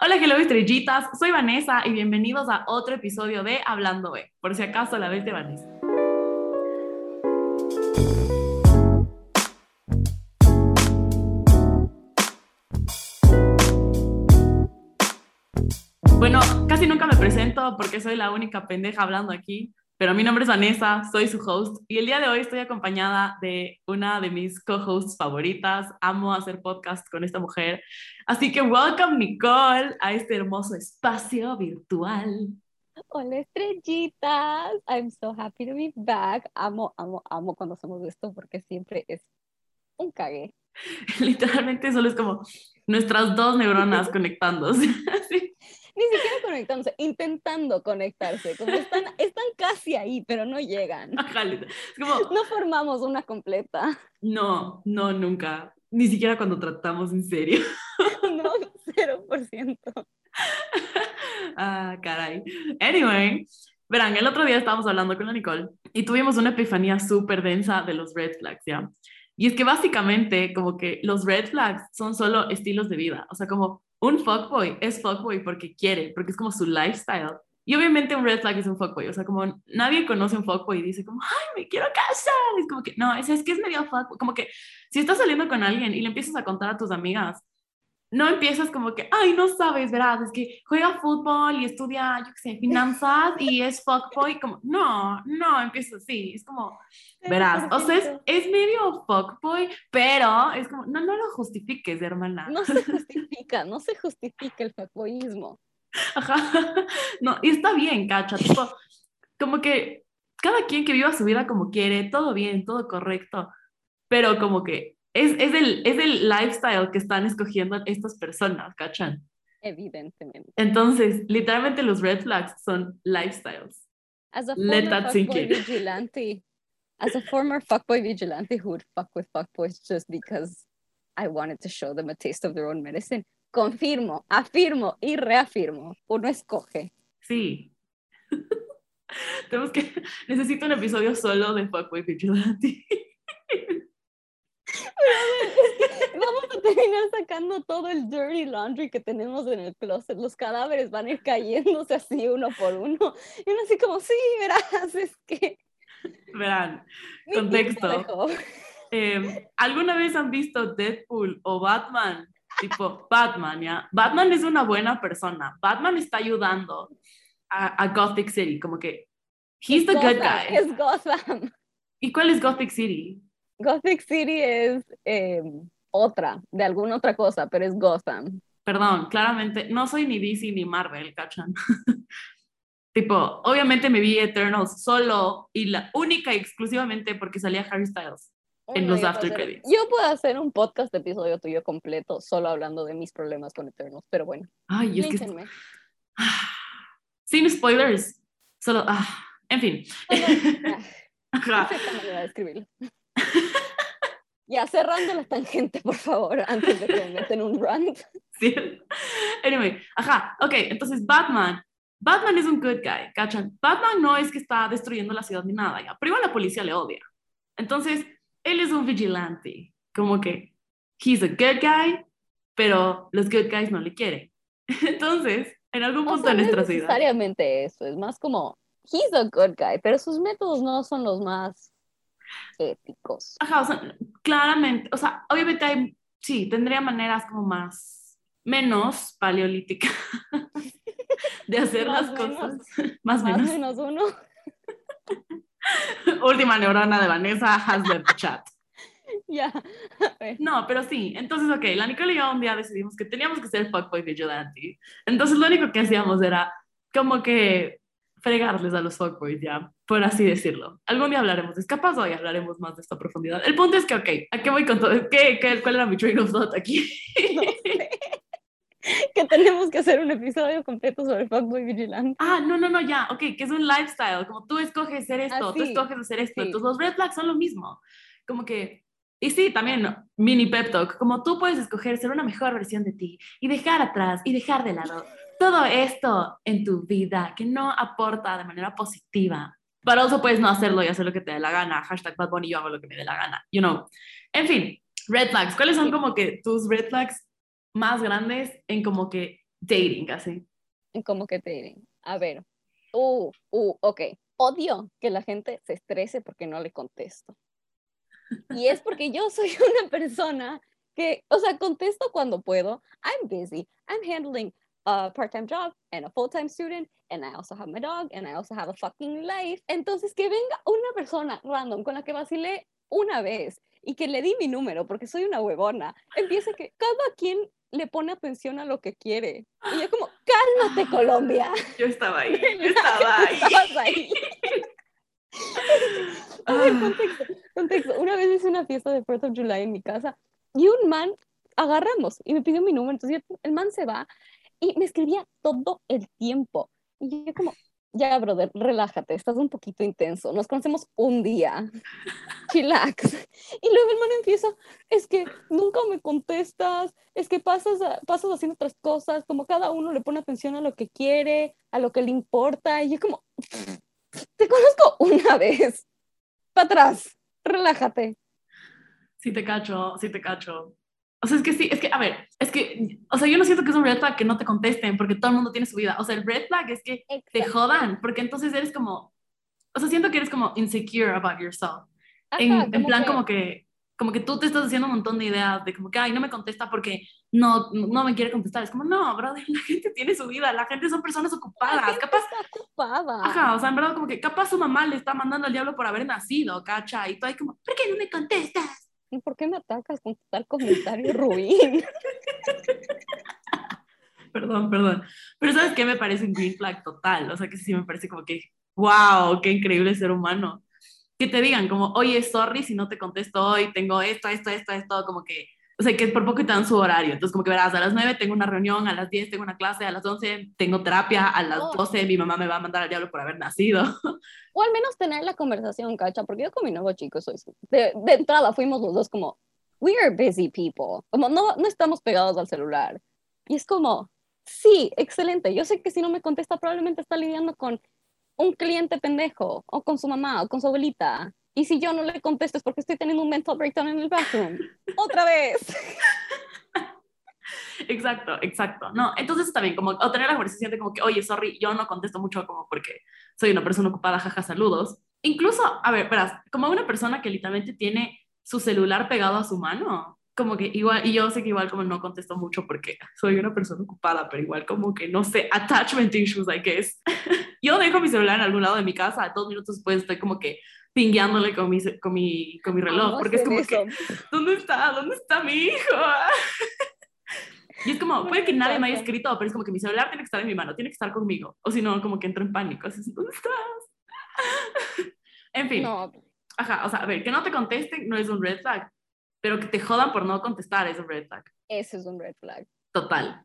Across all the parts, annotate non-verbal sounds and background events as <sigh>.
Hola, hello estrellitas, soy Vanessa y bienvenidos a otro episodio de Hablando B, por si acaso la vez de Vanessa. Bueno, casi nunca me presento porque soy la única pendeja hablando aquí, pero mi nombre es Vanessa, soy su host y el día de hoy estoy acompañada de una de mis co-hosts favoritas. Amo hacer podcast con esta mujer. Así que welcome Nicole a este hermoso espacio virtual. Hola estrellitas, I'm so happy to be back. Amo, amo, amo cuando hacemos esto porque siempre es un cague. <laughs> Literalmente solo es como nuestras dos neuronas <laughs> conectándose. <laughs> Así. Ni siquiera conectándose, intentando conectarse, como están, están casi ahí, pero no llegan. <laughs> Como, No formamos una completa. no, no, nunca. Ni siquiera cuando tratamos en serio. <laughs> No, 0%. ah, caray. Anyway, verán, el otro día estábamos hablando con la Nicole y tuvimos una epifanía súper densa de los red flags, ¿ya? Y es que básicamente como que los red flags son solo estilos de vida, o sea, como un fuckboy es fuckboy porque quiere, porque es como su lifestyle. Y obviamente un red flag es un fuckboy, o sea, como nadie conoce un fuckboy y dice como, ay, me quiero casar. Es como que, no, es, es que es medio fuckboy. Como que si estás saliendo con alguien y le empiezas a contar a tus amigas, no empiezas como que, ay, no sabes, verás, es que juega fútbol y estudia, yo qué sé, finanzas y es fuckboy, como, no, no, empieza así, es como, verás, o sea, es, es medio fuckboy, pero es como, no, no lo justifiques, hermana. No se justifica, no se justifica el fuckboyismo. Ajá, no, y está bien, cacha, tipo, como que cada quien que viva su vida como quiere, todo bien, todo correcto, pero como que es, es, el, es el lifestyle que están escogiendo estas personas, ¿cachan? Evidentemente. Entonces, literalmente los red flags son lifestyles. As a Let former that sink in. vigilante, as a former fuckboy vigilante who would fuck with fuckboys just because I wanted to show them a taste of their own medicine, confirmo, afirmo y reafirmo. Uno escoge. Sí. <laughs> Tenemos que, <laughs> necesito un episodio solo de Fuckboy Vigilante. <laughs> <laughs> Vamos a terminar sacando todo el dirty laundry que tenemos en el closet. Los cadáveres van a ir cayéndose así uno por uno. Y uno así como, sí, verás, es que... Verán, Contexto. dejó". eh, ¿alguna vez han visto Deadpool o Batman? Tipo, Batman, ¿ya? Batman es una buena persona. Batman está ayudando a, a Gothic City, como que, he's the good Gotham, guy. Es Gotham. ¿Y cuál es Gothic City? Gothic City es eh, otra, de alguna otra cosa, pero es Gotham. Perdón, claramente, no soy ni DC ni Marvel, ¿cachan? <laughs> tipo, obviamente me vi Eternals solo y la única y exclusivamente porque salía Harry Styles. En Uy, los after hacer- credits. Yo puedo hacer un podcast episodio tuyo completo solo hablando de mis problemas con Eternals, pero bueno, Ay, es que... <sighs> Sin spoilers. Solo... ah, en fin. Solo- <laughs> Ajá. <laughs> De escribirlo. <laughs> Ya, cerrando la tangente, por favor, antes de que me metan un rant. <laughs> Sí. Anyway, ajá, ok, entonces Batman. Batman es un good guy, ¿cachan? Batman no es que está destruyendo la ciudad ni nada, ya, pero igual la policía le odia. Entonces, él es un vigilante, como que he's a good guy, pero los good guys no le quieren. <laughs> Entonces, en algún O punto sea, de no es nuestra vida, necesariamente eso, es más como, he's a good guy, pero sus métodos no son los más éticos. ajá, o sea, claramente, o sea, obviamente hay, sí, tendría maneras como más, menos paleolíticas <laughs> de hacer las menos. cosas, <laughs> más Más menos. menos uno. <laughs> Última neurona de Vanessa has left chat. Ya. Ver. No, pero sí. Entonces, ok, la Nicole y yo un día decidimos que teníamos que ser fuckboy vigilante. Entonces, lo único que hacíamos era como que fregarles a los fuckboys, ya, por así decirlo. Algún día hablaremos de escapas, hoy hablaremos más de esta profundidad. El punto es que, ok, ¿a qué voy con todo? ¿Qué, qué, ¿Cuál era mi train of thought aquí? <laughs> No sé. que tenemos que hacer un episodio completo sobre Fuckboy Vigilante. Ah, no, no, no, ya, ok, que es un lifestyle, como tú escoges ser esto, Ah, tú sí, escoges hacer esto, sí. entonces los red flags son lo mismo, como que, y sí, también, mini pep talk, como tú puedes escoger ser una mejor versión de ti y dejar atrás y dejar de lado todo esto en tu vida que no aporta de manera positiva, pero also puedes no hacerlo y hacer lo que te dé la gana, hashtag Bad Bunny, yo hago lo que me dé la gana, you know, en fin, red flags, ¿cuáles son como que tus red flags más grandes en como que dating, así. ¿Cómo que dating? A ver. Uh, uh, ok. Odio que la gente se estrese porque no le contesto. Y es porque yo soy una persona que, o sea, contesto cuando puedo. I'm busy. I'm handling a part-time job and a full-time student and I also have my dog and I also have a fucking life. Entonces que venga una persona random con la que vacilé una vez y que le di mi número porque soy una huevona, empieza que cada quien le pone atención a lo que quiere. Y yo como, cálmate Colombia. Yo estaba ahí, <laughs> yo estaba ahí. <laughs> Estabas ahí. <laughs> A ver, contexto, contexto. Una vez hice una fiesta de 4th of July en mi casa y un man agarramos y me pidió mi número. Entonces el man se va y me escribía todo el tiempo. Y yo como, ya, brother, relájate, estás un poquito intenso. Nos conocemos un día. <laughs> Chillax. Y luego el man empieza, es que nunca me contestas, es que pasas, pasas haciendo otras cosas, como cada uno le pone atención a lo que quiere, a lo que le importa. Y yo como, te conozco una vez. Para atrás, relájate. Sí te cacho, sí te cacho. O sea, es que sí, es que, a ver, es que, o sea, yo no siento que es un red flag que no te contesten porque todo el mundo tiene su vida. O sea, el red flag es que te jodan porque entonces eres como, o sea, siento que eres como insecure about yourself. en, en, plan como que, como que tú te estás haciendo un montón de ideas de como que, ay, no me contesta porque no, no me quiere contestar. Es como, no, brother, <laughs> la gente tiene su vida, la gente son personas ocupadas. capaz, está ocupada. Ajá, o sea, en verdad como que capaz su mamá le está mandando al diablo por haber nacido, cacha, y tú ahí como, ¿por qué no me contestas? ¿Por qué me atacas con tal comentario ruin? <laughs> perdón, perdón. Pero ¿sabes qué me parece un green flag total? O sea, que sí me parece como que, wow, qué increíble ser humano. Que te digan como, oye, sorry si no te contesto hoy, tengo esto, esto, esto, esto, como que o sea, que por poco te dan su horario. Entonces, como que verás, a las 9 tengo una reunión, a las 10 tengo una clase, a las 11 tengo terapia, a las 12 mi mamá me va a mandar al diablo por haber nacido. O al menos tener la conversación, cacha, porque yo con mi nuevo chico soy... De, de entrada fuimos los dos como, we are busy people. Como no, no estamos pegados al celular. Y es como, sí, excelente. Yo sé que si no me contesta probablemente está lidiando con un cliente pendejo, o con su mamá, o con su abuelita, y si yo no le contesto es porque estoy teniendo un mental breakdown en el bathroom. Otra vez. Exacto, exacto. No, entonces también como tener la conversación de como que, oye, sorry, yo no contesto mucho como porque soy una persona ocupada, jaja, saludos. Incluso, a ver, verás, como una persona que literalmente tiene su celular pegado a su mano, como que igual, y yo sé que igual como no contesto mucho porque soy una persona ocupada, pero igual como que no sé, attachment issues, I guess. <laughs> yo dejo mi celular en algún lado de mi casa, dos minutos después estoy como que pingueándole con mi, con mi, con mi reloj, porque es como que, ¿dónde está? ¿Dónde está mi hijo? <laughs> y es como, puede que nadie me haya escrito, pero es como que mi celular tiene que estar en mi mano, tiene que estar conmigo, o si no, como que entro en pánico, así, ¿dónde estás? <laughs> en fin. No. Ajá, o sea, a ver, que no te contesten no es un red flag, pero que te jodan por no contestar es un red flag. Ese es un red flag. Total.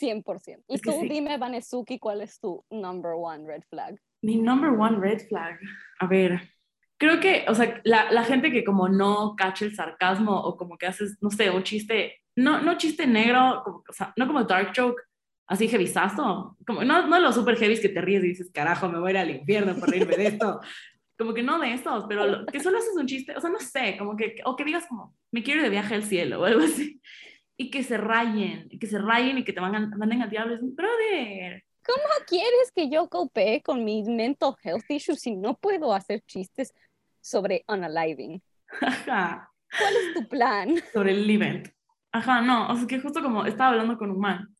100%. Y tú dime, Vanesuki, ¿cuál es tu number one red flag? Mi number one red flag. A ver, creo que, o sea, la, la, gente que como no cacha el sarcasmo o como que haces, no sé, un chiste, no, no chiste negro, como, o sea, no como dark joke, así heavysazo, como no, no los super heavies que te ríes y dices, carajo, me voy a ir al infierno por reírme de esto. <laughs> Como que no de estos, pero que solo haces un chiste, o sea, no sé, como que, o que digas como, me quiero ir de viaje al cielo o algo así, y que se rayen, que se rayen y que te manden, manden al diablo, es un brother. ¿Cómo quieres que yo copee con mis mental health issues si no puedo hacer chistes sobre unaliving. Ajá. ¿Cuál es tu plan? Sobre el event. Ajá, no, o sea que justo como estaba hablando con un man,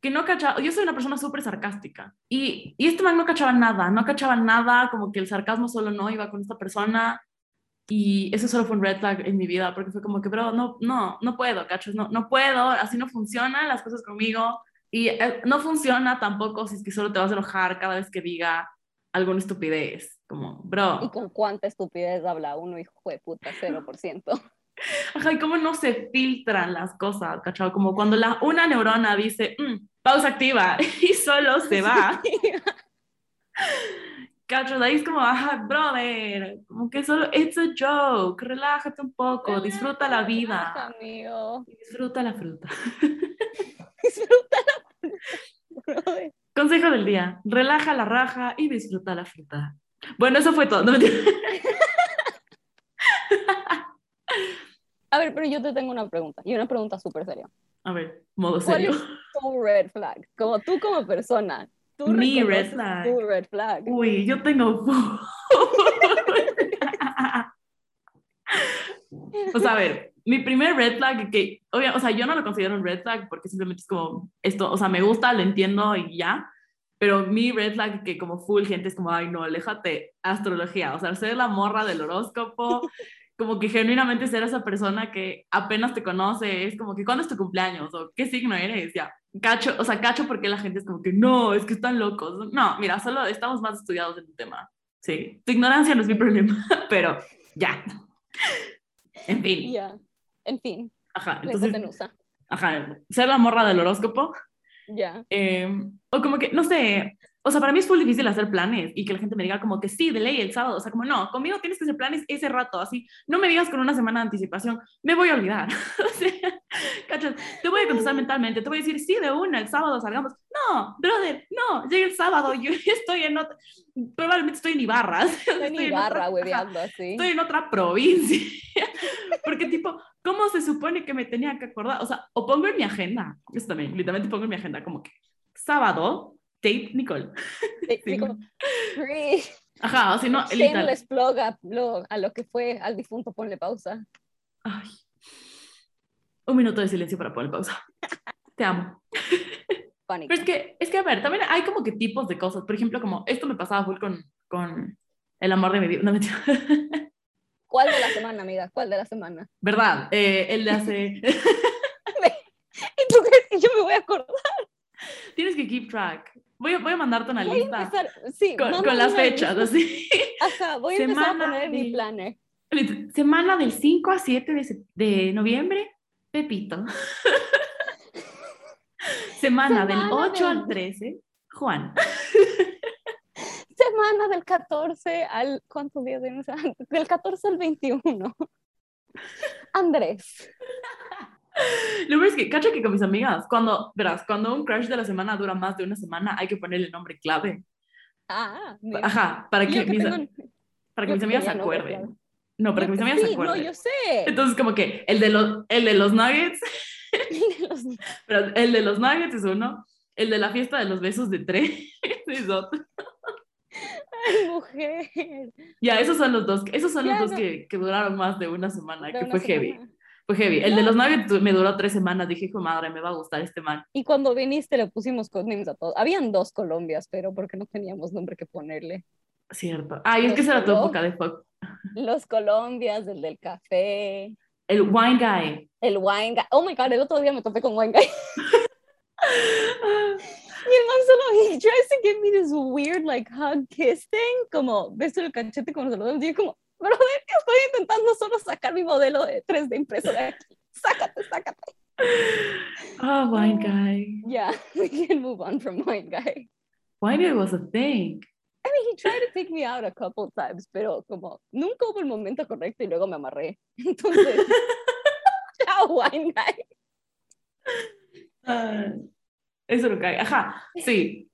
que no cachaba, yo soy una persona súper sarcástica, y, y este man no cachaba nada, no cachaba nada, como que el sarcasmo solo no iba con esta persona, y eso solo fue un red flag en mi vida, porque fue como que, bro, no, no, no puedo, cachos, no, no puedo, así no funcionan las cosas conmigo, y eh, no funciona tampoco si es que solo te vas a enojar cada vez que diga alguna estupidez. Como, bro. ¿Y con cuánta estupidez habla uno, hijo de puta? 0%. <laughs> Ajá, y cómo no se filtran las cosas, ¿cachado? Como cuando la, una neurona dice, mm, pausa activa, <laughs> y solo se va. <laughs> ¿Cachado? Ahí es como, ajá, brother, como que solo, it's a joke, relájate un poco, disfruta la vida. Amigo. Disfruta la fruta. <laughs> disfruta la fruta, Consejo del día, relaja la raja y disfruta la fruta. Bueno, eso fue todo. <laughs> A ver, pero yo te tengo una pregunta, y una pregunta súper seria. A ver, modo ¿Cuál serio. es tu red flag? Como tú como persona. Tú Mi red flag. Tu red flag. Uy, yo tengo. <laughs> o sea, a ver, mi primer red flag, que, obvia- o sea, yo no lo considero un red flag porque simplemente es como esto, o sea, me gusta, lo entiendo y ya, pero mi red flag, que como full gente es como, ay, no, aléjate, astrología, o sea, ser la morra del horóscopo, como que genuinamente ser esa persona que apenas te conoce, es como que, ¿cuándo es tu cumpleaños? ¿O qué signo eres? Ya, cacho, o sea, cacho porque la gente es como que, no, es que están locos. No, mira, solo estamos más estudiados en el tema. Sí, tu ignorancia no es mi problema, <laughs> pero ya. En fin, Ya. En fin, ajá, entonces, ajá, ser la morra del horóscopo, Ya. eh, o como que, no sé, o sea, para mí es muy difícil hacer planes y que la gente me diga como que sí, de ley el sábado, o sea, como no, conmigo tienes que hacer planes ese rato, así, no me digas con una semana de anticipación, me voy a olvidar. <laughs> o sea, ¿cachas? Te voy a contestar mentalmente, te voy a decir, sí, de una, el sábado salgamos. No, brother, no, llega el sábado, <laughs> yo estoy en otra, probablemente estoy en Ibarra. <laughs> Estoy en Ibarra, hueveando así. Estoy en otra provincia. Porque tipo, ¿cómo se supone que me tenía que acordar? O sea, o pongo en mi agenda, eso también, literalmente pongo en mi agenda como que sábado, date Nicole. Sí. <laughs> como, free. Ajá, o si no, literal. Shameless plug a lo, a lo que fue al difunto, ponle pausa. Ay. Un minuto de silencio para poner pausa. <laughs> Te amo. Pánico. Pero es que, es que, a ver, también hay como que tipos de cosas. Por ejemplo, como esto me pasaba full con, con el amor de mi vida. No, mentira. ¿Cuál de la semana, amiga? ¿Cuál de la semana? ¿Verdad? Eh, el de hace... <laughs> ¿Y tú crees que yo me voy a acordar? Tienes que keep track. Voy a, voy a mandarte una Voy lista empezar, sí, con, con las fechas, lista. así. Ajá, voy a empezar a Semana poner en mi de- planner. Semana del 5 a 7 de, de noviembre, Pepito. <laughs> Semana, del Semana 8 del- al 13, Juan. Semana del 14 al... ¿Cuántos días tenemos? <laughs> Del 14 al 21. Andrés. Lo peor es que, cacho que con mis amigas, cuando, verás, cuando un crush de la semana dura más de una semana, hay que ponerle nombre clave. Ah. Ajá, para que, que mis, tengo- para que yo mis amigas se acuerden. No, para que mis amigas se sí, no, acuerden. yo sé. Entonces, como que el de los, el de los nuggets, <laughs> Los- <laughs> pero el de los nuggets es uno, el de la fiesta de los besos de tres <laughs> es otro. Ay, mujer. Ya, esos son los dos, esos son Ya, los dos no. que, que duraron más de una semana, De que una fue heavy. Fue heavy. El de los nuggets me duró tres semanas. Dije, hijo madre, me va a gustar este man. Y cuando viniste le pusimos codenames a todos. Habían dos Colombias, pero porque no teníamos nombre que ponerle. Cierto. Ay, es que Los esa era tu época de fuck. Los Colombias, el del café, El wine guy. el wine guy. Oh my god, el otro día me topé con wine guy. <laughs> Y el man solo, he tries to give me this weird, like, hug kiss thing, como beso el cachete como nos saludamos. Y yo como, brother, estoy intentando solo sacar mi modelo de 3D impreso de aquí. Sácate, sácate. Oh, wine guy. Yeah, <laughs> we can move on from wine guy. Wine guy was a thing. I mean, he tried to take me out a couple times, pero como nunca hubo el momento correcto y luego me amarré. <laughs> Entonces, <laughs> chao, wine guy. Ah, eso cae. Ajá, sí.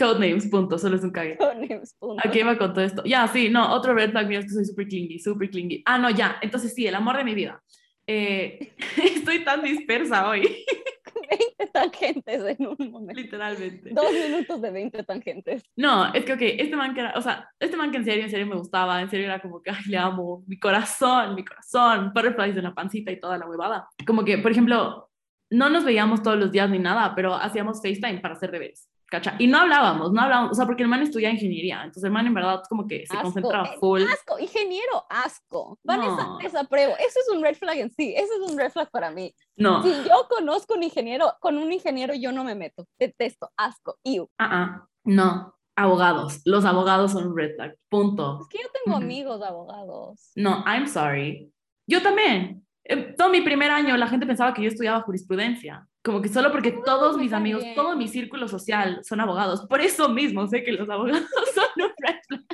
Codenames, punto. Solo es un cague. Codenames, punto. ¿A qué iba con todo esto? Ya, sí, no, otro red flag mío es que soy súper clingy, súper clingy. Ah, no, ya, entonces sí, el amor de mi vida. Eh, <laughs> estoy tan dispersa hoy, <laughs> 20 tangentes en un momento. literalmente. Dos minutos de 20 tangentes. No, es que, ok, este man que era, o sea, este man que en serio, en serio me gustaba, en serio era como que, ay, le amo, mi corazón, mi corazón, butterflies en la pancita y toda la huevada. Como que, por ejemplo, no nos veíamos todos los días ni nada, pero hacíamos FaceTime para hacer deberes, ¿cacha? Y no hablábamos, no hablábamos, o sea, porque el man estudia ingeniería, entonces el man en verdad como que se Asco, concentraba full. Asco, ingeniero, asco. Vanessa, No. desapruebo. Eso es un red flag en sí. Eso es un red flag para mí. No, Si yo conozco un ingeniero, con un ingeniero yo no me meto. Detesto, asco. Iu. ah, ah, no, abogados, los abogados son red flag, punto. Es que yo tengo Ujú. amigos abogados. No, I'm sorry. Yo también. Eh, todo mi primer año la gente pensaba que yo estudiaba jurisprudencia. Como que solo porque todos mis amigos, todo mi círculo social son abogados. Por eso mismo sé que los abogados <laughs> son un red flag.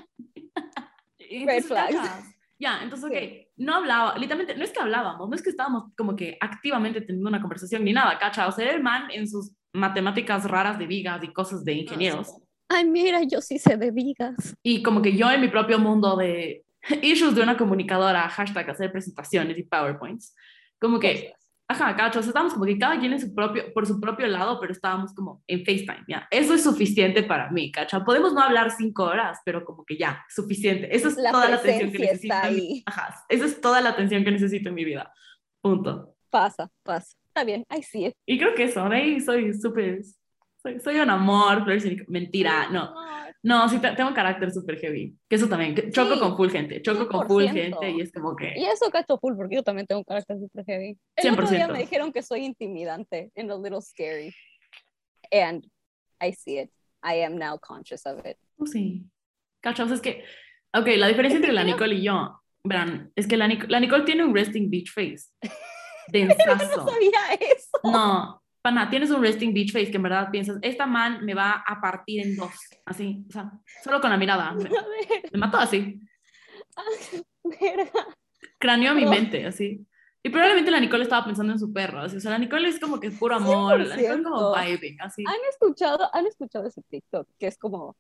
Entonces, flags. ¿cachas? Ya, entonces, Sí. ok, no hablaba, literalmente, no es que hablábamos, no es que estábamos como que activamente teniendo una conversación ni nada, ¿cacha? O sea, el man en sus matemáticas raras de vigas y cosas de ingenieros. Ay, mira, yo sí sé de vigas. Y como que yo en mi propio mundo de <laughs> issues de una comunicadora, hashtag hacer presentaciones y PowerPoints, como que Ajá, cacho, o sea, estábamos como que cada quien en su propio, por su propio lado, pero estábamos como en FaceTime, ya. Eso es suficiente para mí, cacho. Podemos no hablar cinco horas, pero como que ya, suficiente. Eso es toda la atención que necesito. Mi... Ajá, eso es toda la atención que necesito en mi vida. Punto. Pasa, pasa. Está bien, see it. Y creo que eso, de ahí soy súper, soy, soy un amor, mentira, no. No, sí, tengo un carácter súper heavy. Que eso también, choco con full gente, choco con full gente y es como que... Y eso cacho full, porque yo también tengo un carácter súper heavy. El 100%. otro día me dijeron que soy intimidante and a little scary. And I see it. I am now conscious of it. Oh, sí. Cacho, es que... Ok, la diferencia entre la Nicole y yo, verán, es que la, la Nicole tiene un resting beach face. <laughs> Densazo. no sabía eso. No, pana, tienes un resting beach face que en verdad piensas, esta man me va a partir en dos, así, o sea, solo con la mirada. <laughs> Me, me mató así. <laughs> Craneó mi mente, así. Y probablemente la Nicole estaba pensando en su perro, así, o sea, la Nicole es como que es puro amor, la Nicole es como vibing, así. ¿Han escuchado, han escuchado ese TikTok que es como,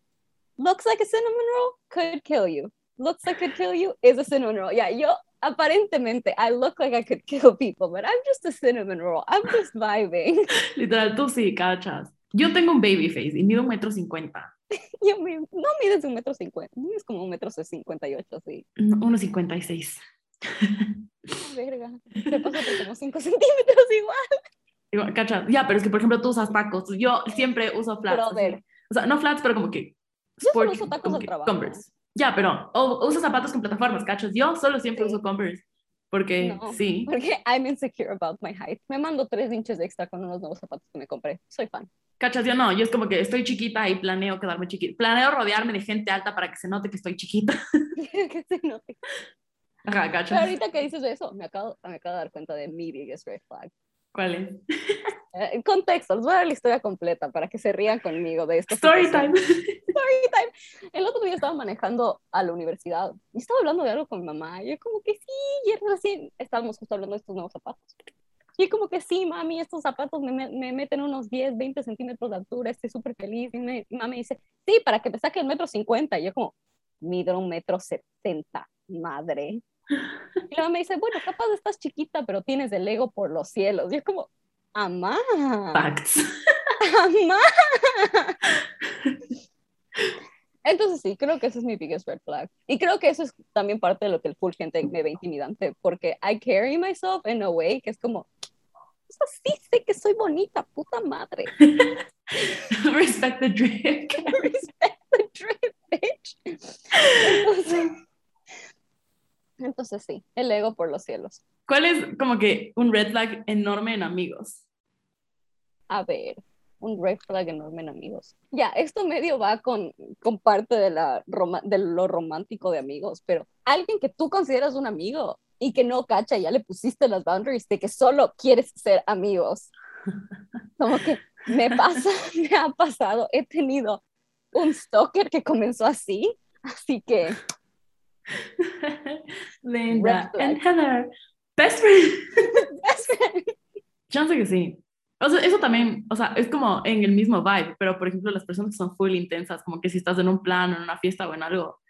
looks like a cinnamon roll, could kill you. Looks like could kill you is a cinnamon roll. Yeah, yo aparentemente, I look like I could kill people, but I'm just a cinnamon roll. I'm just vibing. <laughs> Literal, tú sí, cachas. Yo tengo un baby face y mido un metro cincuenta. <laughs> Yo me, no mides un metro cincuenta, mides como un metro cincuenta y ocho, sí. Uno cincuenta y seis. Verga, te paso por como cinco centímetros <laughs> igual. Cachas, ya, pero es que por ejemplo tú usas tacos, yo siempre uso flats. O sea, no flats, pero como que... Yo solo uso tacos al trabajo. Converse. Ya, pero o, uso zapatos con plataformas, cachos. Yo solo siempre uso Converse. Porque sí. Porque I'm insecure about my height. Me mando tres inches extra con unos nuevos zapatos que me compré. Soy fan. Cachas, yo no. Yo es como que estoy chiquita y planeo quedarme chiquita. Planeo rodearme de gente alta para que se note que estoy chiquita. <laughs> que se note. Ajá, cachas. Pero ahorita que dices eso, me acabo, me acabo de dar cuenta de mi biggest red flag. ¿Cuál es? <laughs> En contexto, les voy a dar la historia completa para que se rían conmigo de esto. Story time. <laughs> Story time. El otro día estaba manejando a la universidad y estaba hablando de algo con mi mamá. Y yo como que sí, y recién estábamos justo hablando de estos nuevos zapatos. Y como que sí, mami, estos zapatos me, me meten unos 10, 20 centímetros de altura, estoy súper feliz. Y mamá me dice, sí, para que me saque el metro 50. Y yo como, mido un metro 70, madre. Y luego me dice, bueno, capaz estás chiquita, pero tienes el ego por los cielos. Y es como, Amá. Facts. Amá. <laughs> Entonces sí, creo que ese es mi biggest red flag. Y creo que eso es también parte de lo que el full gente me ve intimidante, porque I carry myself in a way que es como, o sea, sí sé que soy bonita, puta madre. <laughs> Respect the drip. <laughs> Respect the drip, bitch. Entonces, entonces sí, el ego por los cielos. ¿Cuál es como que un red flag enorme en amigos? A ver, un red flag enorme en amigos. Ya, esto medio va con, con parte de, la de lo romántico de amigos, pero alguien que tú consideras un amigo y que no cacha, ya le pusiste las boundaries de que solo quieres ser amigos. <laughs> Como que me pasa, <laughs> me ha pasado, he tenido un stalker que comenzó así, así que... <laughs> Linda and Heather, best friend. best friend. Chance que sí. O sea, eso también, o sea, es como en el mismo vibe, pero por ejemplo, las personas que son full intensas, como que si estás en un plan en una fiesta o en algo,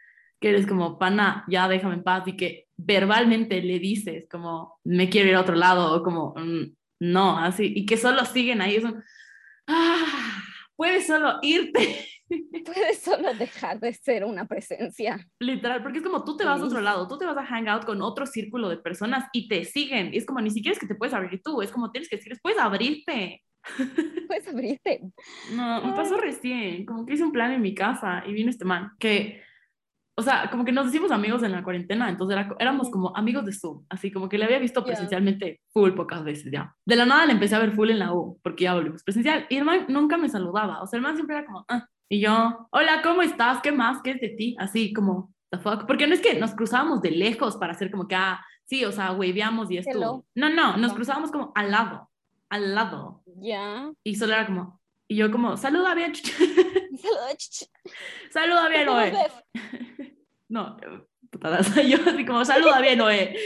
que eres como, pana, ya déjame en paz, y que verbalmente le dices, como, me quiero ir a otro lado, o como, mm, no, así, y que solo siguen ahí, son, ah, puedes solo irte. <laughs> Puedes solo dejar de ser una presencia. Literal, porque es como tú te vas a otro lado, tú te vas a hang out con otro círculo de personas y te siguen. Y es como ni siquiera es que te puedes abrir tú, es como tienes que decir, puedes abrirte. <laughs> Puedes abrirte. No, me pasó recién, como que hice un plan en mi casa y vino este man que o sea, como que nos hicimos amigos en la cuarentena, entonces éramos como amigos de Zoom, así como que le había visto presencialmente full pocas veces ya. De la nada le empecé a ver full en la U, porque ya volvimos presencial, y el man nunca me saludaba, o sea, el man siempre era como, ah, y yo, hola, ¿cómo estás? ¿Qué más? ¿Qué es de ti? Así como, the fuck, porque no es que nos cruzábamos de lejos para hacer como que, ah, sí, o sea, waveamos y esto. No, no, nos cruzábamos como al lado, al lado. Ya. Y solo era como, y yo como, saluda bien. <laughs> saluda, saluda bien, Noé. <laughs> no, putadas, <laughs> yo así como, saluda bien, Noé.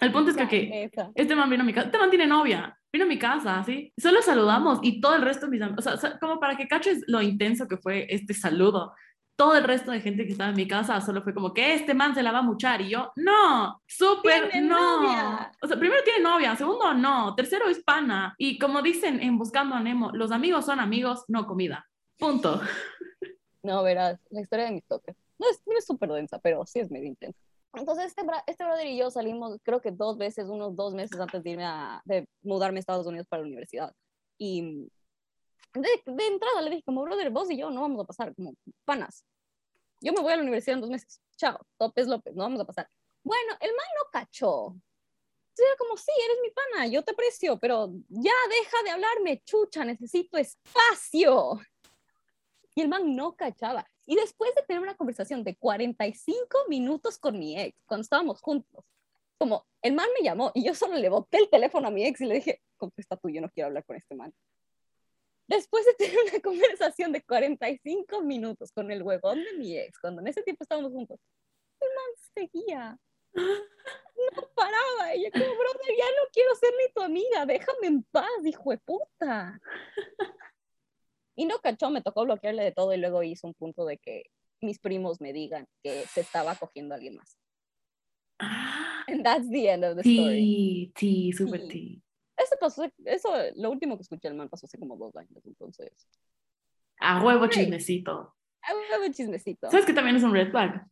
El punto es que, okay, este man vino a mi casa, este man tiene novia, vino a mi casa, ¿sí? Solo saludamos y todo el resto de mis amigos, o sea, como para que caches lo intenso que fue este saludo. todo el resto de gente que estaba en mi casa solo fue como que este man se la va a muchar y yo, no, súper no. Novia. O sea, primero tiene novia, segundo no, tercero es pana. Y como dicen en Buscando a Nemo, los amigos son amigos, no comida. Punto. No, verás, la historia de mi toque. No es súper densa, pero sí es medio intensa. Entonces, este, este brother y yo salimos, creo que dos veces, unos dos meses antes de irme a, de mudarme a Estados Unidos para la universidad. Y de, de, entrada le dije, como brother, vos y yo no vamos a pasar como panas. Yo me voy a la universidad en dos meses. Chao, López López, no vamos a pasar. Bueno, el man no cachó. Entonces era como, sí, eres mi pana, yo te aprecio, pero ya deja de hablarme, chucha, necesito espacio. Y el man no cachaba. Y después de tener una conversación de 45 minutos con mi ex, cuando estábamos juntos, como el man me llamó y yo solo le boté el teléfono a mi ex y le dije, contesta tú, yo no quiero hablar con este man. Después de tener una <laughs> conversación de 45 minutos con el huevón de mi ex, cuando en ese tiempo estábamos juntos, el man seguía. No paraba. Y yo como, brother, ya no quiero ser ni tu amiga, déjame en paz, hijo de puta. Y no cachó, me tocó bloquearle de todo y luego hizo un punto de que mis primos me digan que se estaba cogiendo a alguien más. Ah. And that's the end of the story. Sí, sí, súper sí. Eso pasó, eso, lo último que escuché el man pasó hace como dos años, entonces. A huevo chismecito. A huevo chismecito. ¿Sabes que también es un red flag?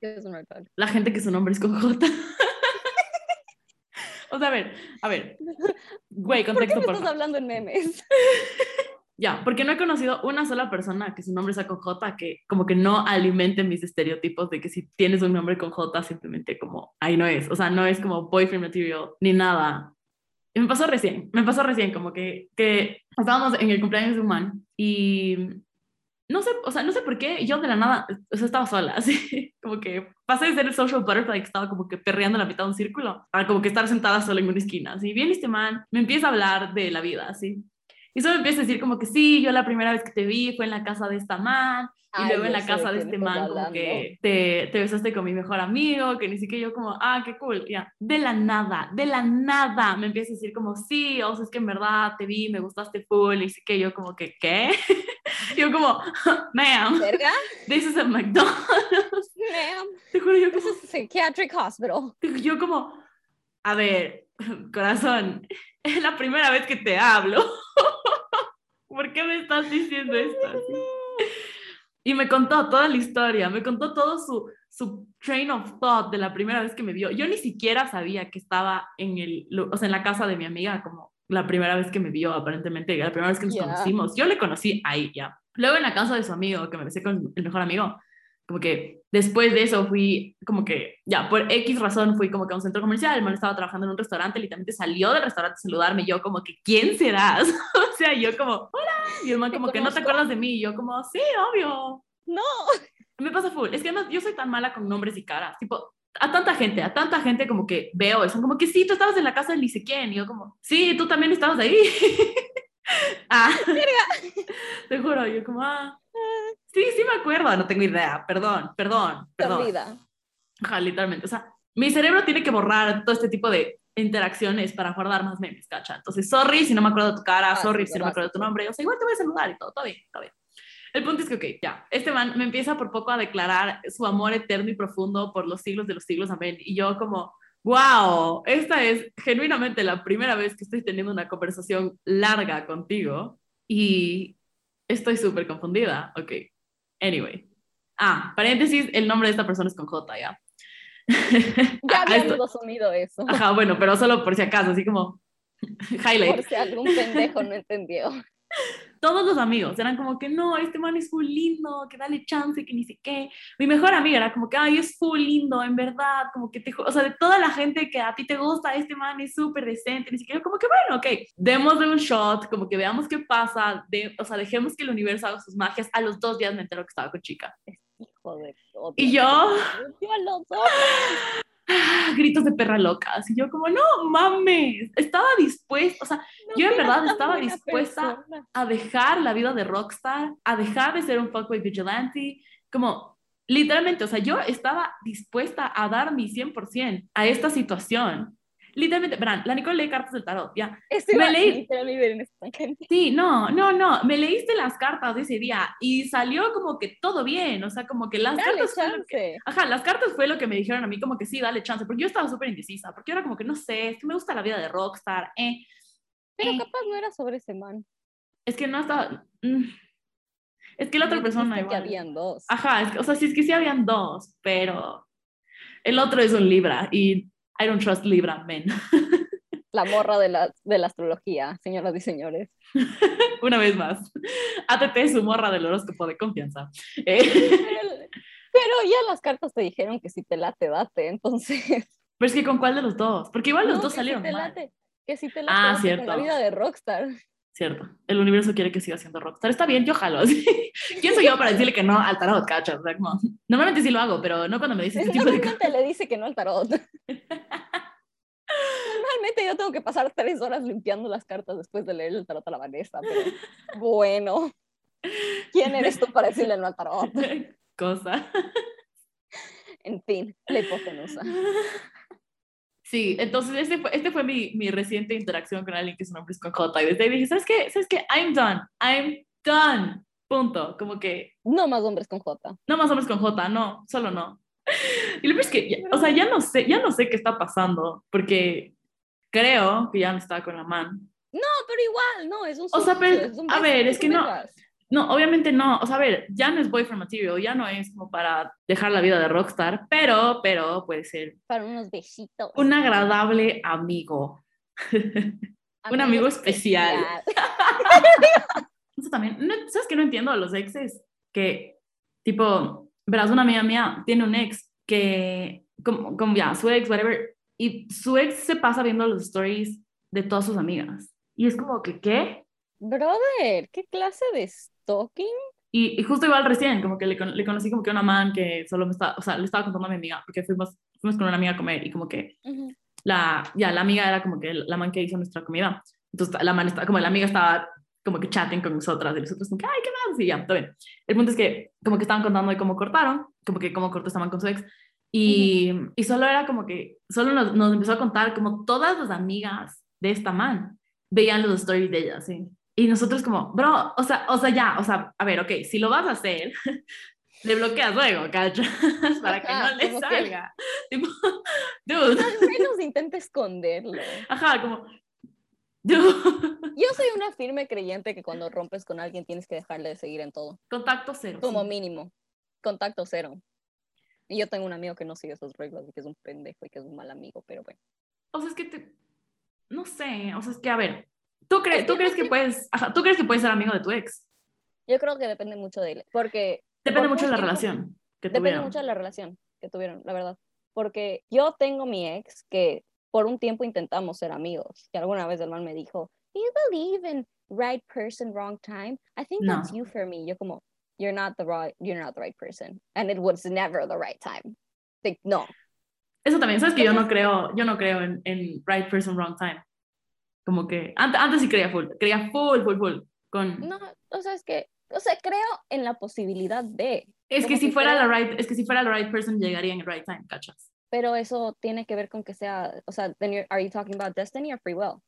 ¿Qué es un red flag? La gente que su nombre es con J. <laughs> o sea, a ver, a ver. <laughs> Güey, contexto, ¿Por qué por estás hablando en memes? <laughs> Ya, porque no he conocido una sola persona que su nombre sea con J que como que no alimente mis estereotipos de que si tienes un nombre con J simplemente como ahí no es, o sea, no es como boyfriend material ni nada. Y me pasó recién, me pasó recién como que, que estábamos en el cumpleaños de un man y no sé, o sea, no sé por qué yo de la nada, o sea, estaba sola, <laughs> así, como que pasé de ser el social butterfly que estaba como que perreando la mitad de un círculo a como que estar sentada sola en una esquina, así, bien este man me empieza a hablar de la vida, así, y solo empieza a decir como que sí, yo la primera vez que te vi fue en la casa de esta man, y luego en la casa de este man como que te, te, besaste con mi mejor amigo, que ni siquiera yo como, ah, qué cool, ya, de la nada, de la nada, me empieza a decir como, sí, o sea, es que en verdad te vi, me gustaste full, y sí que yo como que, ¿qué? <laughs> yo como, <laughs> ma'am, ¿Verga? this is a McDonald's. <laughs> Ma'am, Te juro, yo this como, is a psychiatric hospital. yo como, a ver, corazón, es la primera vez que te hablo. ¿Por qué me estás diciendo esto? así? <laughs> Y me contó toda la historia, me contó todo su, su train of thought de la primera vez que me vio. Yo ni siquiera sabía que estaba en, el, o sea, en la casa de mi amiga como la primera vez que me vio, aparentemente, la primera vez que nos Ya. conocimos. Yo le conocí ahí ya. Luego en la casa de su amigo, que me besé con el mejor amigo, como que después de eso fui, como que, ya, por X razón fui como que a un centro comercial, el man estaba trabajando en un restaurante, literalmente salió del restaurante a saludarme, yo como que, ¿quién serás? <laughs> o sea, yo como, hola, y el man ¿Te como que no te acuerdas de mí, y yo como, sí, obvio, No. me pasa full. Es que además yo soy tan mala con nombres y caras. Tipo, a tanta gente, a tanta gente como que veo eso. Como que sí, tú estabas en la casa de ni sé quién. Y yo como, sí, tú también estabas ahí. <laughs> ah, <laughs> te juro, yo como, ah, sí, sí me acuerdo. No tengo idea. Perdón, perdón, perdón. olvida. Ajá, literalmente. O sea, mi cerebro tiene que borrar todo este tipo de interacciones para guardar más memes, ¿cacha? Entonces, sorry si no me acuerdo de tu cara, Ah, sorry sí, si no me acuerdo de tu nombre. O sea, igual te voy a saludar y todo, todo bien, todo bien. El punto es que, ok, ya, este man me empieza por poco a declarar su amor eterno y profundo por los siglos de los siglos, amén. Y yo como, wow, esta es genuinamente la primera vez que estoy teniendo una conversación larga contigo y estoy súper confundida. Ok, anyway. Ah, paréntesis, el nombre de esta persona es con J, ¿ya? Ya <laughs> habíamos asumido eso. Ajá, bueno, pero solo por si acaso, así como highlight. Por si algún pendejo no entendió. <laughs> Todos los amigos eran como que no, este man es full lindo, que dale chance, que ni sé qué. Mi mejor amiga era como que, ay, es full lindo, en verdad, como que te, o sea, de toda la gente que a ti te gusta, este man es súper decente, ni siquiera, como que bueno, ok, démosle un shot, como que veamos qué pasa, de, o sea, dejemos que el universo haga sus magias. A los dos días me entero que estaba con chica. Hijo de. Y yo, <laughs> Ah, <laughs> gritos de perra loca, así yo como, no mames, estaba dispuesta, o sea, No Yo en verdad estaba dispuesta persona. a dejar la vida de rockstar, a dejar de ser un fuckboy vigilante, como literalmente, o sea, yo estaba dispuesta a dar mi 100% a esta situación literalmente, verán, la Nicole lee cartas del tarot, ya. Este Me leí-. Sí, no, no, no, me leíste las cartas de ese día y salió como que todo bien, o sea, como que las Dale cartas... fue lo que-. Ajá, las cartas fue lo que me dijeron a mí, como que sí, dale chance, porque yo estaba súper indecisa, porque era como que no sé, es que me gusta la vida de rockstar, eh. Pero eh. capaz no era sobre ese man. Es que no estaba... mm. Es que la otra Me persona dijiste que igual. habían dos. Ajá, es que- o sea, sí es que sí habían dos, pero el otro es un Libra y I don't trust Libra men. <laughs> La morra de la, de la astrología, señoras y señores. <laughs> Una vez más, ATT es su morra del horóscopo de confianza. <laughs> Eh, Pero, ya las cartas te dijeron que si te late, date. Entonces. pero es que con cuál de los dos, porque igual los No, dos que salieron Si te mal. late, que si te late, Ah, date con cierto. la vida de rockstar. Cierto, el universo quiere que siga siendo rockstar. Está bien, yo jalo. <laughs> así. ¿Quién soy yo para decirle que no al tarot, cachas? O sea, como- normalmente sí lo hago, pero no cuando me dices este tipo de cosas. Le dice que no al tarot. <laughs> Normalmente yo tengo que pasar tres horas limpiando las cartas después de leer el tarot a la Vanessa, pero bueno. ¿Quién eres tú para decirle no al tarot? <laughs> Cosa. En fin, la hipotenusa. Sí, entonces este fue, este fue mi, mi reciente interacción con alguien que su nombre es con J. Y desde ahí dije, ¿sabes qué? ¿Sabes qué? I'm done. I'm done. Punto. Como que No más hombres con J. no más hombres con J, no, solo no. Y lo peor es que, ya- o sea, ya no sé, ya no sé qué está pasando, porque creo que ya no estaba con la man. No, pero igual, no, es un O sea, pero, es un a ver, es que no-. No, obviamente no. O sea, a ver, ya no es boyfriend material, ya no es como para dejar la vida de rockstar, pero, pero puede ser Para unos besitos. un agradable amigo. <laughs> un amigo especial. <laughs> Eso también, no, ¿sabes qué no entiendo? Los exes que, tipo, verás, una amiga mía tiene un ex que, como, como ya, su ex, whatever, y su ex se pasa viendo los stories de todas sus amigas. Y es como que, ¿qué? Brother, ¿qué clase de stalking? Y, y justo igual recién, como que le, le conocí como que una man que solo me estaba, o sea, le estaba contando a mi amiga, porque fuimos, fuimos con una amiga a comer y como que Ujú. la, ya, la amiga era como que la man que hizo nuestra comida. Entonces, la man estaba, como la amiga estaba como que chatting con nosotras y nosotros como que, ay, ¿qué más? Y ya, todo bien. El punto es que como que estaban contando de cómo cortaron, como que cómo cortó esta man con su ex. Y, y solo era como que, solo nos, nos empezó a contar como todas las amigas de esta man veían los stories de ella, sí. Y nosotros como, bro, o sea, o sea, ya, o sea, a ver, ok, si lo vas a hacer, <laughs> le bloqueas luego, ¿cachas? <laughs> Para que Ajá, no le que- salga. <laughs> Tipo, dude. Al menos intenta esconderlo. Ajá, como. Dude. Yo soy una firme creyente que cuando rompes con alguien tienes que dejarle de seguir en todo. Contacto cero. Como sí. mínimo. Contacto cero. Y yo tengo un amigo que no sigue esas reglas y que es un pendejo y que es un mal amigo, pero bueno. O sea, es que te. No sé, o sea, es que, a ver, ¿tú, crees Es ¿tú que crees que puedes. Ajá, ¿tú crees que puedes ser amigo de tu ex? Yo creo que depende mucho de él. Porque Depende mucho de la relación que depende tuvieron. mucho de la relación que tuvieron, la verdad. Porque yo tengo mi ex que por un tiempo intentamos ser amigos. Y alguna vez el man me dijo, Do you believe in right person, wrong time? I think No. that's you for me. Yo como, you're not the right, you're not the right person. And it was never the right time. Like, no. Eso también, ¿sabes que yo no creo, yo no creo en, en right person, wrong time? Como que antes, antes sí creía full, creía full, full, full. Con, No, o sea, es que, o sea, creo en la posibilidad de, es que si fuera la right, es que si fuera la right person llegaría en el right time, ¿cachas? pero eso tiene que ver con que sea, o sea, then you're, are you talking about destiny or free will?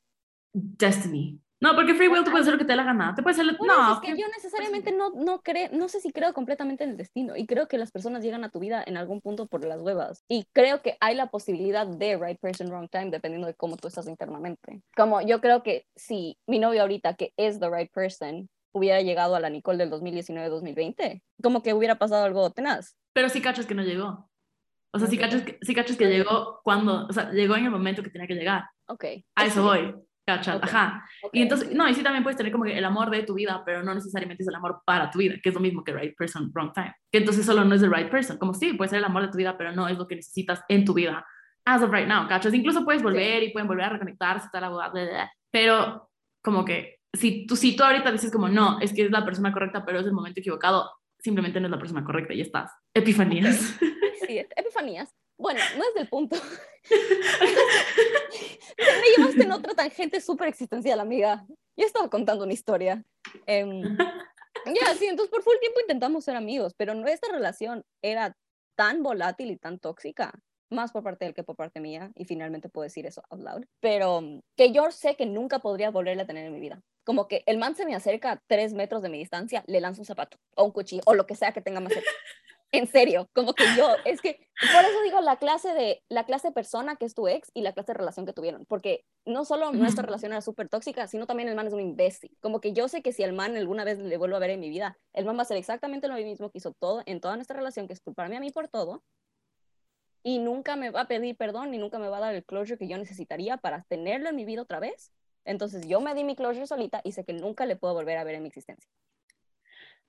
Destiny. No, porque free will tú puedes hacer lo que te dé la gana. Te puedes hacer, eso no, es que yo necesariamente no, no creo, no sé si creo completamente en el destino y creo que las personas llegan a tu vida en algún punto por las huevas y creo que hay la posibilidad de right person, wrong time dependiendo de cómo tú estás internamente. Como yo creo que si mi novio ahorita que es the right person hubiera llegado a la Nicole del 2019-2020, como que hubiera pasado algo tenaz. Pero sí cachas que no llegó. O sea, sí cachas que, sí cachas que llegó cuando, o sea, llegó en el momento que tenía que llegar. Ok. A eso voy, cachas, Ok. ajá. ok. Y entonces, no, y sí también puedes tener como que el amor de tu vida, pero no necesariamente es el amor para tu vida, que es lo mismo que right person, wrong time. Que entonces solo no es el right person. Como sí, puede ser el amor de tu vida, pero no es lo que necesitas en tu vida. As of right now, cachas. Incluso puedes volver y pueden volver a reconectarse, tal, bla, bla, bla, pero como que si tú, si tú ahorita dices como no, es que es la persona correcta, pero es el momento equivocado, simplemente no es la persona correcta y ya estás. Epifanías. <laughs> Sí, epifanías. Bueno, no es del punto. <laughs> Me llevaste en otra tangente súper existencial, amiga. Yo estaba contando una historia. Em, <laughs> ya, sí, entonces por full tiempo intentamos ser amigos, pero nuestra relación era tan volátil y tan tóxica más por parte de él que por parte mía, y finalmente puedo decir eso out loud, pero mm, que yo sé que nunca podría volverle a tener en mi vida. Como que el man se me acerca a tres metros de mi distancia, le lanzo un zapato o un cuchillo o lo que sea que tenga más cerca. <laughs> En serio, como que yo, es que por eso digo la clase de la clase de persona que es tu ex y la clase de relación que tuvieron, porque no solo nuestra relación era súper tóxica, sino también el man es un imbécil. Como que yo sé que si el man alguna vez le vuelvo a ver en mi vida, el man va a hacer exactamente lo mismo que hizo todo en toda nuestra relación, que es culparme a mí por todo, y nunca me va a pedir perdón ni nunca me va a dar el closure que yo necesitaría para tenerlo en mi vida otra vez. Entonces yo me di mi closure solita y sé que nunca le puedo volver a ver en mi existencia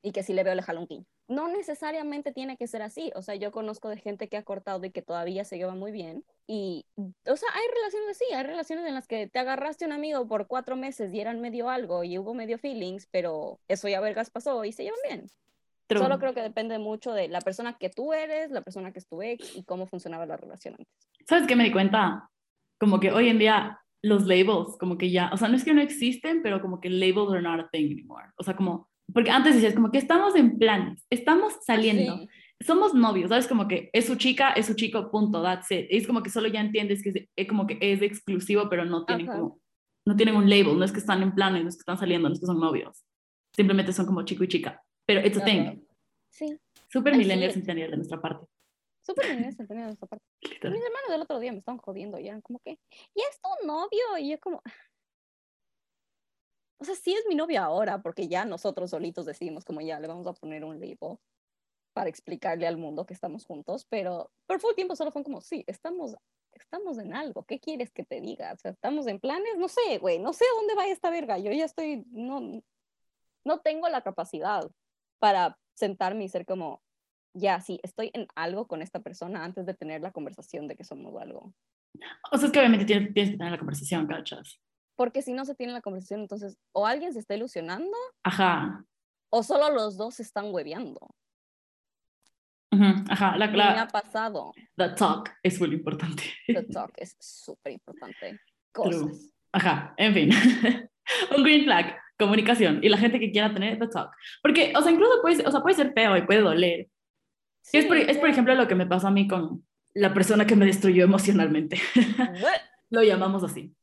y que si le veo le jalo un quinto. No necesariamente tiene que ser así. O sea, yo conozco de gente que ha cortado y que todavía se lleva muy bien. Y, o sea, hay relaciones así, hay relaciones en las que te agarraste un amigo por cuatro meses y eran medio algo y hubo medio feelings, pero eso ya vergas pasó y se llevan bien. Solo creo que depende mucho de la persona que tú eres, la persona que es tu ex y cómo funcionaba la relación antes. ¿Sabes qué me di cuenta? Como que hoy en día los labels, como que ya, o sea, no es que no existen, pero como que labels are not a thing anymore. O sea, como porque antes decías como que estamos en planes, estamos saliendo, somos novios, ¿sabes? Como que es su chica, es su chico, punto, that's it. Es como que solo ya entiendes que es, eh, como que es exclusivo, pero no tienen como, no tienen un label, no es que están en planes, no es que están saliendo, no es que son novios. Simplemente son como chico y chica. Pero it's a thing. Sí. Súper millennial centennial de nuestra parte. Súper millennial centennial de nuestra parte. Mis hermanos del otro día me estaban jodiendo y eran como que, ¿y es tu novio? Y yo como, o sea, sí es mi novia ahora, porque ya nosotros solitos decidimos como ya le vamos a poner un label para explicarle al mundo que estamos juntos, pero por full tiempo solo fue como, sí, estamos, estamos en algo, ¿qué quieres que te diga? O sea, estamos en planes, no sé, güey, no sé dónde va esta verga, yo ya estoy, no, no tengo la capacidad para sentarme y ser como, ya, sí, estoy en algo con esta persona antes de tener la conversación de que somos algo. O sea, es que obviamente tienes, tienes que tener la conversación, ¿cachas? Porque si no se tiene la conversación, entonces o alguien se está ilusionando. Ajá. O solo los dos se están hueveando. Ajá, la, la, me ha pasado. The talk es muy importante. The talk es súper importante. Cosas. Ajá, en fin. <laughs> Un green flag, comunicación y la gente que quiera tener the talk. Porque, o sea, incluso puede, o sea, puede ser feo y puede doler. es, por, es, por, ejemplo, lo que me pasó a mí con la persona que me destruyó emocionalmente. <laughs> lo llamamos así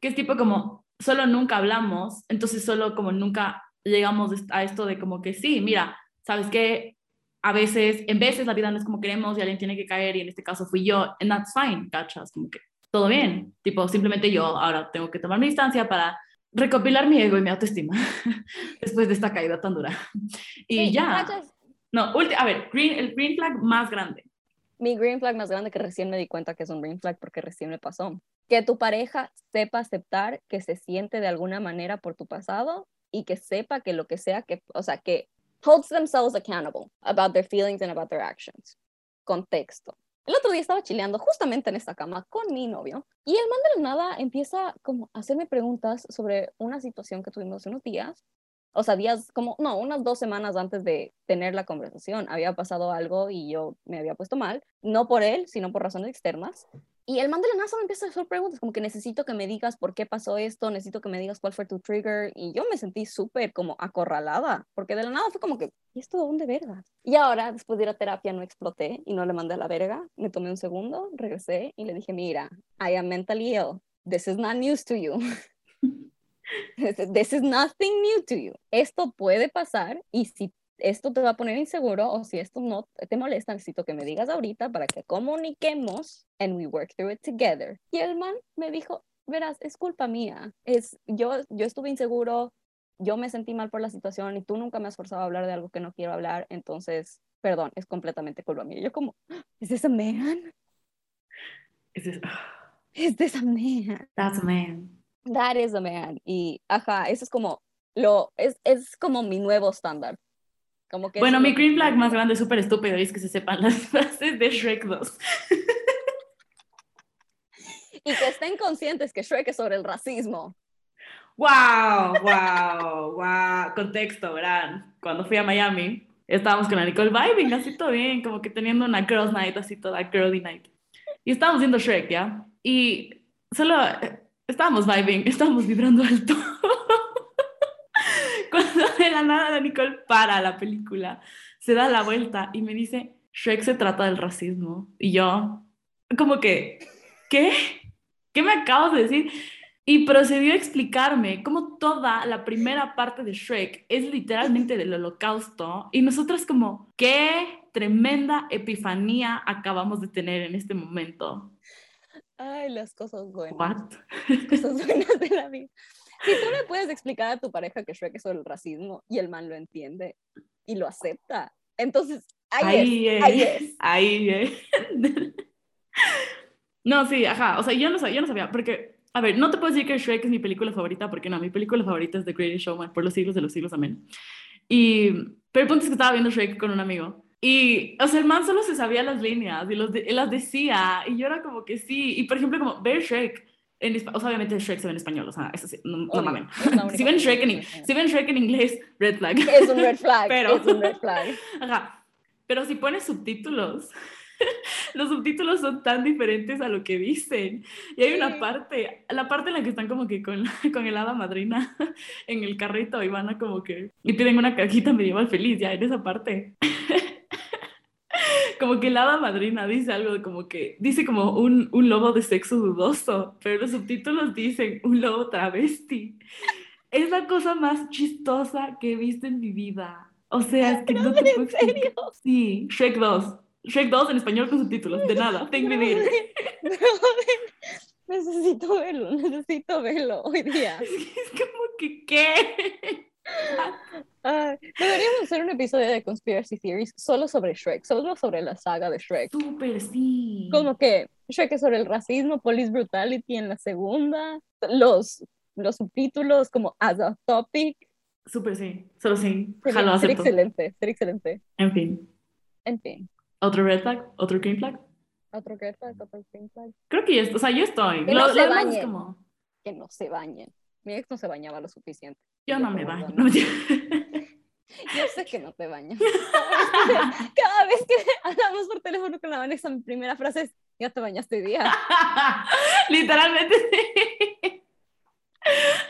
que es tipo como, solo nunca hablamos, entonces solo como nunca llegamos a esto de como que sí, mira, sabes que a veces, en veces la vida no es como queremos y alguien tiene que caer y en este caso fui yo, and that's fine, ¿cachas? Como que todo bien, tipo, simplemente yo ahora tengo que tomar mi distancia para recopilar mi ego y mi autoestima <laughs> después de esta caída tan dura. <laughs> Y ya. No, a ver, green, el green flag más grande. Mi green flag más grande que recién me di cuenta que es un green flag porque recién me pasó que tu pareja sepa aceptar que se siente de alguna manera por tu pasado y que sepa que lo que sea que, o sea, que holds themselves accountable about their feelings and about their actions. Contexto. El otro día estaba chileando justamente en esta cama con mi novio y el man de la nada empieza como a hacerme preguntas sobre una situación que tuvimos hace unos días. O sea, días como, no, unas dos semanas antes de tener la conversación había pasado algo y yo me había puesto mal, no por él, sino por razones externas. Y el man de la NASA me empieza a hacer preguntas, como que necesito que me digas por qué pasó esto, necesito que me digas cuál fue tu trigger. Y yo me sentí súper como acorralada, porque de la nada fue como que, ¿y esto de dónde verga? Y ahora, después de ir a terapia, no exploté y no le mandé a la verga. Me tomé un segundo, regresé y le dije, mira, I am mentally ill. This is not news to you. <laughs> This is nothing new to you. Esto puede pasar y si esto te va a poner inseguro o si esto no te molesta, necesito que me digas ahorita para que comuniquemos and we work through it together. Y el man me dijo, verás, es culpa mía. Es, yo, yo estuve inseguro, yo me sentí mal por la situación y tú nunca me has forzado a hablar de algo que no quiero hablar, entonces, perdón, es completamente culpa mía. Yo como, ¿es this a man? ¿Es this... ¿Es this a man? That's a man. That is a man. Y, ajá, eso es como, lo, es, es como mi nuevo estándar bueno, mi green flag más grande, súper estúpido, es que se sepan las <laughs> frases de Shrek 2. y que estén conscientes que Shrek es sobre el racismo. ¡Wow! ¡Wow! ¡Wow! Contexto, verán. Cuando fui a Miami, estábamos con la Nicole vibing, así todo bien, como que teniendo una girls night, así toda girly night. Y estábamos viendo Shrek, ¿ya? Y solo eh, estábamos vibing, <laughs> estábamos vibrando alto. De la nada la Nicole para la película, se da la vuelta y me dice, Shrek se trata del racismo. Y yo, como que, ¿qué? ¿Qué me acabas de decir? Y procedió a explicarme cómo toda la primera parte de Shrek es literalmente del holocausto y nosotras como, qué tremenda epifanía acabamos de tener en este momento. Ay, las cosas buenas. What? Las cosas buenas de la vida. Si tú le puedes explicar a tu pareja que Shrek es sobre el racismo y el man lo entiende y lo acepta, entonces ahí, es, ahí es. Ahí es. no, sí, ajá. O sea, yo no sabía, yo no sabía, porque, a ver, no te puedo decir que Shrek es mi película favorita, porque no, mi película favorita es The Greatest Showman, por los siglos de los siglos, amén. Y, pero el punto es que estaba viendo Shrek con un amigo. Y, o sea, el man solo se sabía las líneas y los él las decía. Y yo era como que sí. Y, por ejemplo, como ver Shrek en, o sea, obviamente Shrek se ve en español, o sea, eso sí, no, no mames. <laughs> Si ven, Shrek en, si ven Shrek en inglés, red flag. <laughs> Es un red flag, pero, es un red flag. <laughs> Ajá. Pero si pones subtítulos, los subtítulos son tan diferentes a lo que dicen. Y hay una parte, la parte en la que están como que con, con el hada madrina en el carrito y van a como que, y piden una cajita medieval feliz, ya en esa parte como que la hada madrina dice algo de como que, dice como un, un lobo de sexo dudoso, pero los subtítulos dicen un lobo travesti. Es la cosa más chistosa que he visto en mi vida. O sea, es que no, te puedo serio? Sí, Shrek 2. Shrek 2 en español con subtítulos, de nada. <laughs> Think me <laughs> <laughs> Necesito verlo, necesito verlo hoy día. Es como que, ¿qué? Deberíamos hacer un episodio de Conspiracy Theories solo sobre Shrek, solo sobre la saga de Shrek. Súper, sí. Como que Shrek es sobre el racismo, police brutality en la segunda, los, los subtítulos como as a topic. Súper, sí. Solo sí. Sería, sería excelente, sería excelente. En fin. En fin. ¿Otro red flag? ¿Otro green flag? ¿Otro red flag? ¿Otro green flag? Creo que ya, o sea, yo estoy. Que no se bañen. Como... Que no se bañen. Mi ex no se bañaba lo suficiente. Yo no me baño. <laughs> Yo sé que no te bañas. <laughs> Cada vez que hablamos por teléfono con la Vanessa, mi primera frase es, ya te bañaste hoy día. <laughs> Literalmente sí.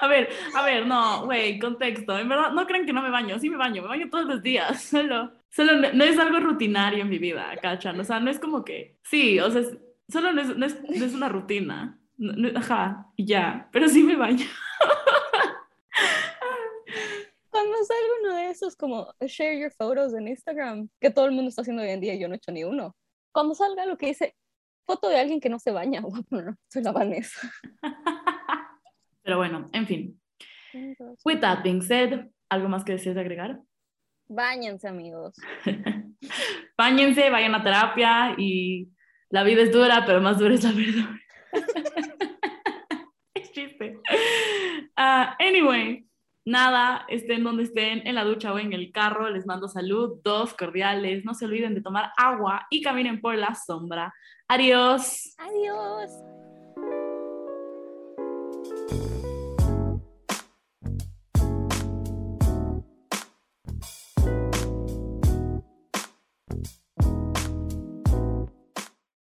A ver, a ver, no, güey, contexto. En verdad, no creen que no me baño. Sí me baño, me baño todos los días. Solo, solo no, es algo rutinario en mi vida, ¿cachan? O sea, no es como que, sí, o sea, solo no es, no es, no es una rutina. ajá, y ya, pero sí me baño cuando salga uno de esos como share your photos en Instagram, que todo el mundo está haciendo hoy en día, yo no he hecho ni uno. Cuando salga lo que dice foto de alguien que no se baña, <laughs> soy la Vanessa. <laughs> Pero bueno, en fin. With that being said, ¿algo más que desees agregar? Báñense, amigos. <laughs> Báñense, vayan a terapia y la vida es dura, pero más dura es la verdad. es chiste. Uh, anyway, Nada, estén donde estén, en la ducha o en el carro, les mando salud, dos cordiales, no se olviden de tomar agua y caminen por la sombra. Adiós. Adiós.